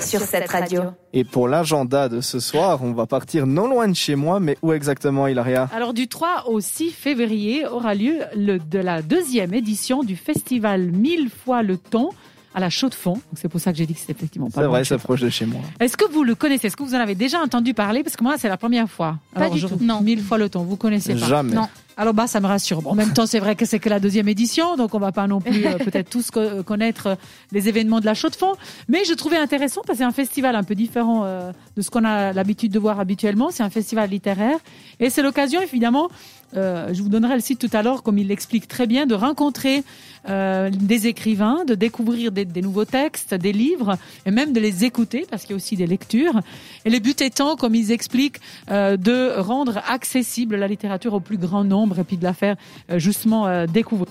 Sur cette radio. Et pour l'agenda de ce soir, on va partir non loin de chez moi, mais où exactement, Hilaria Alors du 3 au 6 février aura lieu le, de la deuxième édition du festival Mille fois le ton à la chaux de fond. C'est pour ça que j'ai dit que c'était effectivement pas C'est vrai, c'est proche de chez moi. Est-ce que vous le connaissez? Est-ce que vous en avez déjà entendu parler? Parce que moi, c'est la première fois. Pas du tout. Non. Mille fois le ton. Vous connaissez pas? Jamais. Non. Alors bah ça me rassure. Bon, en même temps, c'est vrai que c'est que la deuxième édition, donc on va pas non plus euh, peut-être tous co- connaître euh, les événements de la chaux de fond. Mais je trouvais intéressant parce que c'est un festival un peu différent euh, de ce qu'on a l'habitude de voir habituellement. C'est un festival littéraire et c'est l'occasion évidemment. Euh, je vous donnerai le site tout à l'heure, comme il l'explique très bien, de rencontrer euh, des écrivains, de découvrir des, nouveaux textes, des livres, et même de les écouter, parce qu'il y a aussi des lectures. Et le but étant, comme ils expliquent, euh, de rendre accessible la littérature au plus grand nombre et puis de la faire justement découvrir.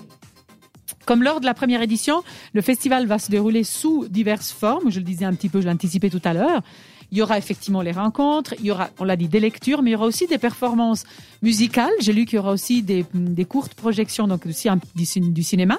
Comme lors de la première édition, le festival va se dérouler sous diverses formes. Je le disais un petit peu, je l'ai anticipé tout à l'heure. Il y aura effectivement les rencontres, il y aura, on l'a dit, des lectures, mais il y aura aussi des performances musicales. J'ai lu qu'il y aura aussi des, des courtes projections, donc aussi un- du, du cinéma.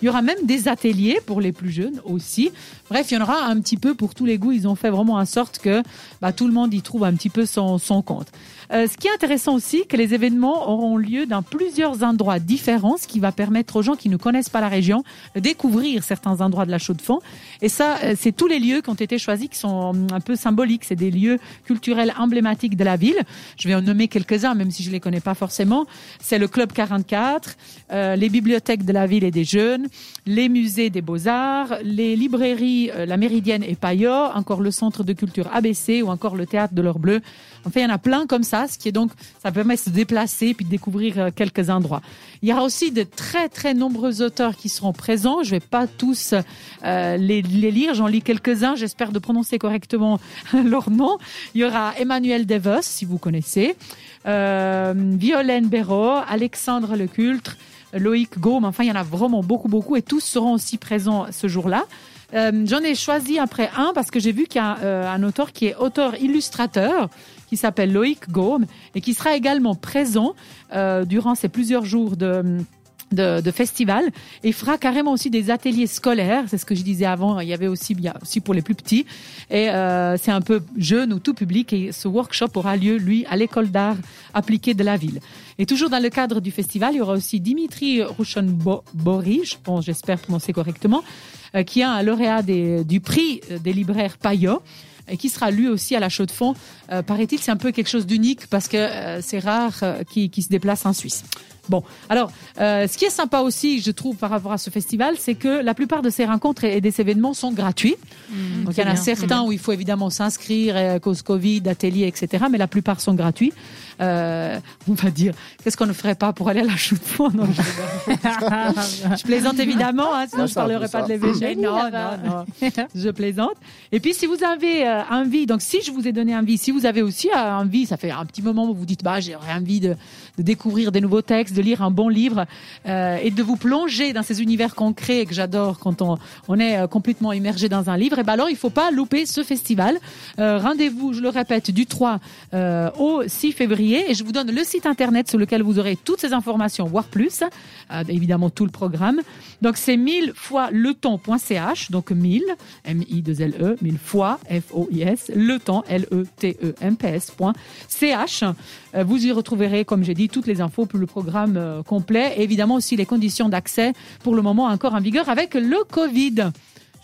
Il y aura même des ateliers pour les plus jeunes aussi. Bref, il y en aura un petit peu pour tous les goûts. Ils ont fait vraiment en sorte que bah, tout le monde y trouve un petit peu son, son compte. Euh, ce qui est intéressant aussi, que les événements auront lieu dans plusieurs endroits différents, ce qui va permettre aux gens qui ne connaissent pas la région de découvrir certains endroits de la Chaux-de-Fonds. Et ça, euh, c'est tous les lieux qui ont été choisis qui sont hum, un peu symboliques. C'est des lieux culturels emblématiques de la ville. Je vais en nommer quelques-uns, même si je les connais pas forcément. C'est le Club 44, euh, les bibliothèques de la ville et des jeunes, les musées des beaux-arts, les librairies La Méridienne et Payot, encore le centre de culture ABC ou encore le théâtre de l'Heure Bleue. Enfin, il y en a plein comme ça, qui est donc, ça permet de se déplacer puis de découvrir euh, quelques endroits. Il y aura aussi de très très nombreux auteurs qui seront présents. Je vais pas tous euh, les, les lire, j'en lis quelques-uns. J'espère de prononcer correctement leur nom. Il y aura Emmanuel Devos, si vous connaissez, euh, Violaine Béraud, Alexandre Lecultre, Loïc Gaume. Enfin, il y en a vraiment beaucoup beaucoup et tous seront aussi présents ce jour-là. Euh, J'en ai choisi après un parce que j'ai vu qu'il y a euh, un auteur qui est auteur-illustrateur qui s'appelle Loïc Gaume et qui sera également présent euh, durant ces plusieurs jours de de, de festival et fera carrément aussi des ateliers scolaires. C'est ce que je disais avant. Il y avait aussi, a aussi pour les plus petits. Et euh, c'est un peu jeune ou tout public. Et ce workshop aura lieu, lui, à l'école d'art appliquée de la ville. Et toujours dans le cadre du festival, il y aura aussi Dimitri Rouchon-Bory, je pense, j'espère prononcer correctement, euh, qui est un lauréat des, du prix des libraires Payot et qui sera lui aussi à la chaux de fond. Euh, Paraît-il, c'est un peu quelque chose d'unique parce que euh, c'est rare euh, qui, qui se déplace en Suisse. Bon, alors, euh, ce qui est sympa aussi, je trouve, par rapport à ce festival, c'est que la plupart de ces rencontres et des événements sont gratuits. Donc, il y en a certains où il faut évidemment s'inscrire, euh, cause Covid, atelier, etc. Mais la plupart sont gratuits. Euh, on va dire, qu'est-ce qu'on ne ferait pas pour aller à la chute Non, je, je plaisante évidemment, hein, sinon Ouais, je peu parlerai pas de l'évêché. Non, non, non, je plaisante. Et puis, si vous avez euh, envie, donc si je vous ai donné envie, si vous avez aussi euh, envie, ça fait un petit moment où vous dites, bah, j'aurais envie de, de découvrir des nouveaux textes, de lire un bon livre euh, et de vous plonger dans ces univers concrets que j'adore quand on, on est euh, complètement immergé dans un livre, et ben alors il faut pas louper ce festival. Euh, Rendez-vous, je le répète, du 3 euh, au 6 février et je vous donne le site internet sur lequel vous aurez toutes ces informations, voire plus, évidemment tout le programme. Donc c'est 1000 fois leton.ch, donc 1000, M-I-2-L-E, 1000 fois, F-O-I-S, leton, L-E-T-E-M-P-S.ch. Euh, Vous y retrouverez, comme j'ai dit, toutes les infos pour le programme euh, complet et évidemment aussi les conditions d'accès pour le moment encore en vigueur avec le Covid.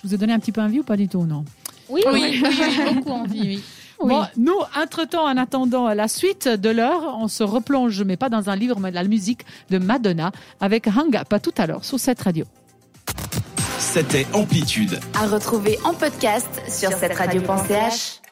Je vous ai donné un petit peu envie ou pas du tout, non? Oui, oui, oui, oui, beaucoup envie, oui. Bon, nous, entre-temps, en attendant la suite de l'heure, on se replonge, mais pas dans un livre, mais de la musique de Madonna avec Hang Up. À tout à l'heure sur cette radio. C'était Amplitude. À retrouver en podcast sur cette radio.ch.